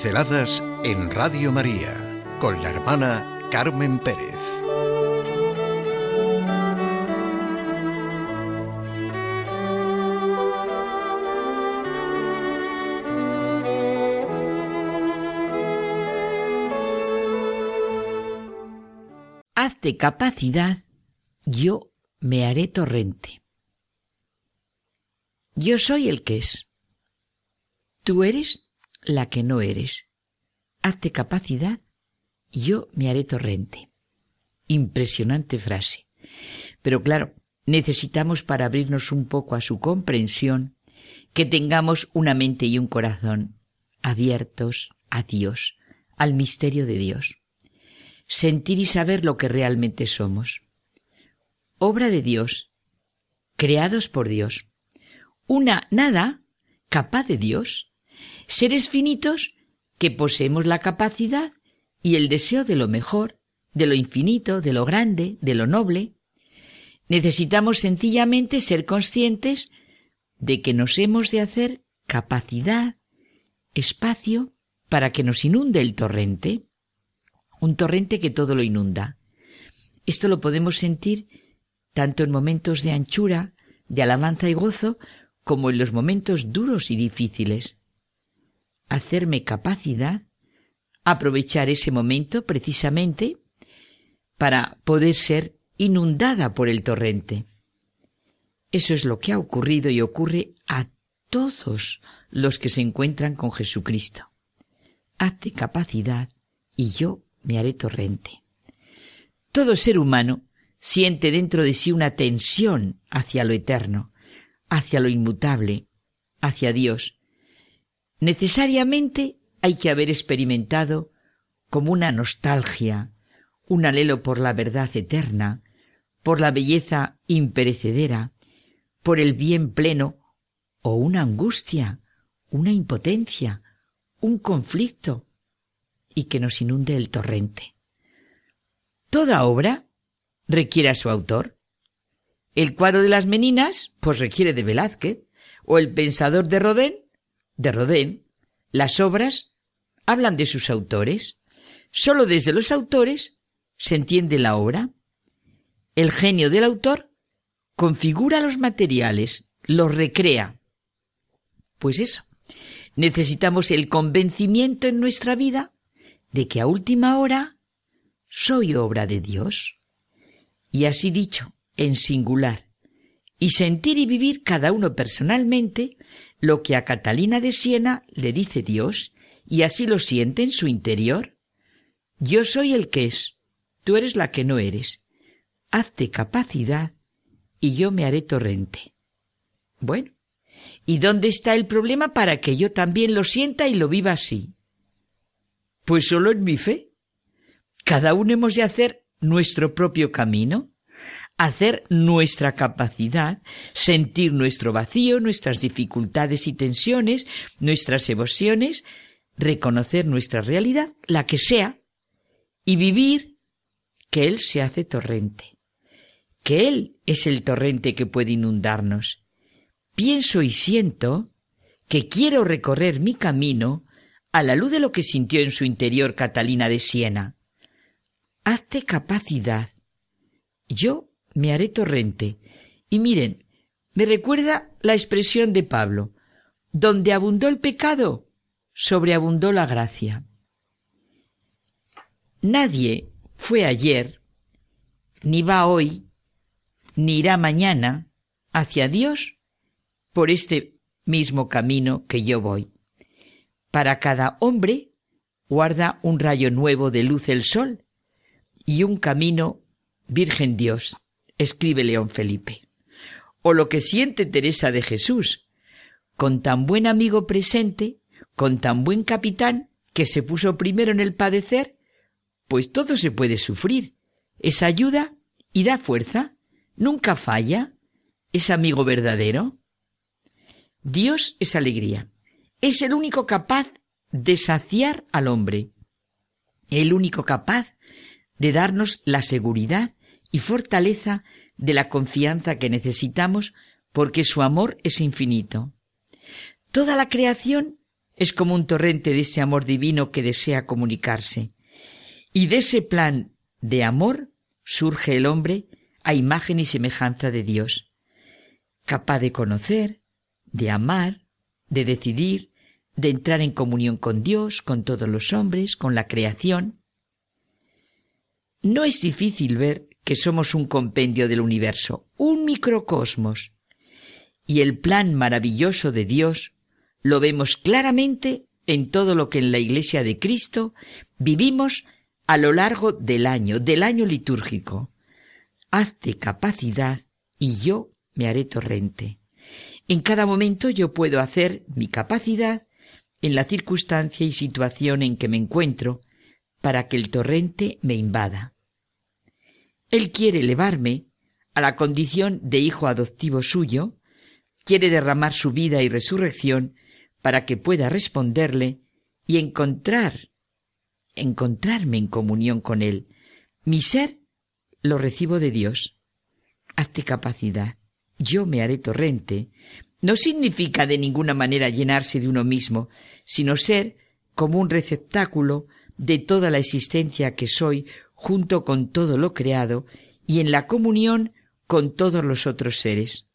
Pinceladas en Radio María con la hermana Carmen Pérez. Hazte capacidad, yo me haré torrente. Yo soy el que es. Tú eres la que no eres. Hazte capacidad, yo me haré torrente. Impresionante frase. Pero claro, necesitamos para abrirnos un poco a su comprensión que tengamos una mente y un corazón abiertos a Dios, al misterio de Dios. Sentir y saber lo que realmente somos. Obra de Dios, creados por Dios. Una nada capaz de Dios seres finitos que poseemos la capacidad y el deseo de lo mejor, de lo infinito, de lo grande, de lo noble. Necesitamos sencillamente ser conscientes de que nos hemos de hacer capacidad, espacio, para que nos inunde el torrente, un torrente que todo lo inunda. Esto lo podemos sentir tanto en momentos de anchura, de alabanza y gozo, como en los momentos duros y difíciles hacerme capacidad, aprovechar ese momento precisamente para poder ser inundada por el torrente. Eso es lo que ha ocurrido y ocurre a todos los que se encuentran con Jesucristo. Hazte capacidad y yo me haré torrente. Todo ser humano siente dentro de sí una tensión hacia lo eterno, hacia lo inmutable, hacia Dios, necesariamente hay que haber experimentado como una nostalgia, un anhelo por la verdad eterna, por la belleza imperecedera, por el bien pleno, o una angustia, una impotencia, un conflicto, y que nos inunde el torrente. Toda obra requiere a su autor. El cuadro de las meninas, pues requiere de Velázquez, o el pensador de Rodin, de Rodin, las obras hablan de sus autores. Solo desde los autores se entiende la obra. El genio del autor configura los materiales, los recrea. Pues eso, necesitamos el convencimiento en nuestra vida de que a última hora soy obra de Dios. Y así dicho, en singular, y sentir y vivir cada uno personalmente lo que a Catalina de Siena le dice Dios, y así lo siente en su interior. Yo soy el que es, tú eres la que no eres. Hazte capacidad y yo me haré torrente. Bueno, ¿y dónde está el problema para que yo también lo sienta y lo viva así? Pues solo en mi fe. Cada uno hemos de hacer nuestro propio camino hacer nuestra capacidad, sentir nuestro vacío, nuestras dificultades y tensiones, nuestras emociones, reconocer nuestra realidad, la que sea, y vivir que Él se hace torrente, que Él es el torrente que puede inundarnos. Pienso y siento que quiero recorrer mi camino a la luz de lo que sintió en su interior Catalina de Siena. Hazte capacidad. Yo me haré torrente. Y miren, me recuerda la expresión de Pablo, donde abundó el pecado, sobreabundó la gracia. Nadie fue ayer, ni va hoy, ni irá mañana hacia Dios por este mismo camino que yo voy. Para cada hombre guarda un rayo nuevo de luz el sol y un camino Virgen Dios escribe León Felipe. O lo que siente Teresa de Jesús, con tan buen amigo presente, con tan buen capitán, que se puso primero en el padecer, pues todo se puede sufrir. Es ayuda y da fuerza, nunca falla, es amigo verdadero. Dios es alegría, es el único capaz de saciar al hombre, el único capaz de darnos la seguridad y fortaleza de la confianza que necesitamos porque su amor es infinito. Toda la creación es como un torrente de ese amor divino que desea comunicarse. Y de ese plan de amor surge el hombre a imagen y semejanza de Dios, capaz de conocer, de amar, de decidir, de entrar en comunión con Dios, con todos los hombres, con la creación. No es difícil ver que somos un compendio del universo, un microcosmos. Y el plan maravilloso de Dios lo vemos claramente en todo lo que en la Iglesia de Cristo vivimos a lo largo del año, del año litúrgico. Hazte capacidad y yo me haré torrente. En cada momento yo puedo hacer mi capacidad en la circunstancia y situación en que me encuentro para que el torrente me invada. Él quiere elevarme a la condición de hijo adoptivo suyo, quiere derramar su vida y resurrección para que pueda responderle y encontrar, encontrarme en comunión con Él. Mi ser lo recibo de Dios. Hazte capacidad. Yo me haré torrente. No significa de ninguna manera llenarse de uno mismo, sino ser como un receptáculo de toda la existencia que soy junto con todo lo creado y en la comunión con todos los otros seres.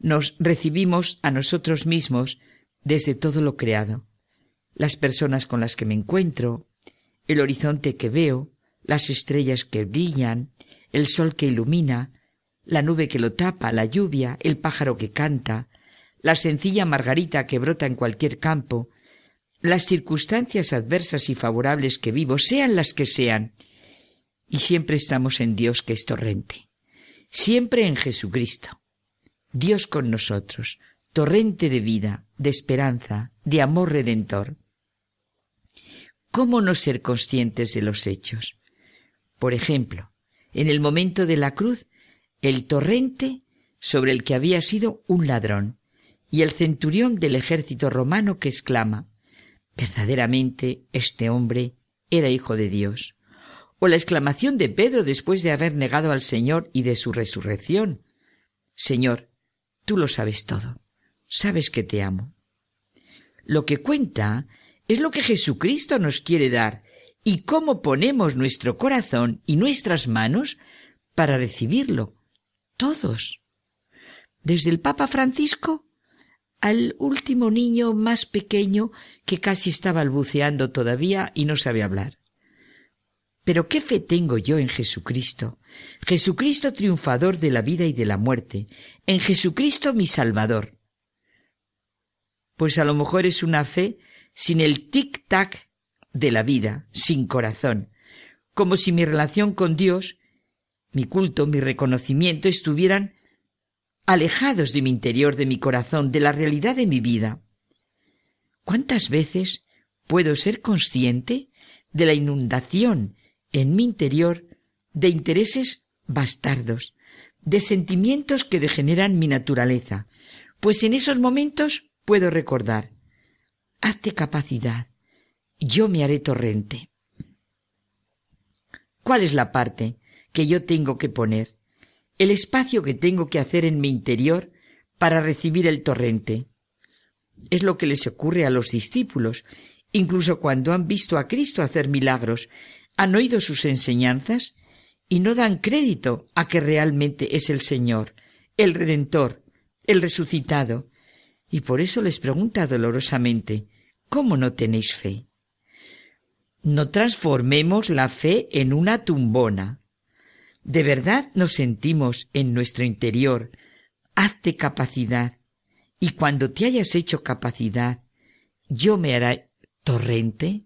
Nos recibimos a nosotros mismos desde todo lo creado, las personas con las que me encuentro, el horizonte que veo, las estrellas que brillan, el sol que ilumina, la nube que lo tapa, la lluvia, el pájaro que canta, la sencilla margarita que brota en cualquier campo, las circunstancias adversas y favorables que vivo, sean las que sean, y siempre estamos en Dios que es torrente, siempre en Jesucristo, Dios con nosotros, torrente de vida, de esperanza, de amor redentor. ¿Cómo no ser conscientes de los hechos? Por ejemplo, en el momento de la cruz, el torrente sobre el que había sido un ladrón, y el centurión del ejército romano que exclama Verdaderamente este hombre era hijo de Dios. O la exclamación de Pedro después de haber negado al Señor y de su resurrección Señor, tú lo sabes todo sabes que te amo. Lo que cuenta es lo que Jesucristo nos quiere dar y cómo ponemos nuestro corazón y nuestras manos para recibirlo. Todos. Desde el Papa Francisco al último niño más pequeño que casi estaba balbuceando todavía y no sabe hablar. Pero qué fe tengo yo en Jesucristo, Jesucristo triunfador de la vida y de la muerte, en Jesucristo mi Salvador, pues a lo mejor es una fe sin el tic-tac de la vida, sin corazón, como si mi relación con Dios, mi culto, mi reconocimiento estuvieran alejados de mi interior, de mi corazón, de la realidad de mi vida. ¿Cuántas veces puedo ser consciente de la inundación en mi interior de intereses bastardos, de sentimientos que degeneran mi naturaleza? Pues en esos momentos puedo recordar. Hazte capacidad. Yo me haré torrente. ¿Cuál es la parte que yo tengo que poner? El espacio que tengo que hacer en mi interior para recibir el torrente. Es lo que les ocurre a los discípulos, incluso cuando han visto a Cristo hacer milagros, han oído sus enseñanzas y no dan crédito a que realmente es el Señor, el Redentor, el resucitado, y por eso les pregunta dolorosamente, ¿cómo no tenéis fe? No transformemos la fe en una tumbona. ¿De verdad nos sentimos en nuestro interior? Hazte capacidad, y cuando te hayas hecho capacidad, yo me haré torrente.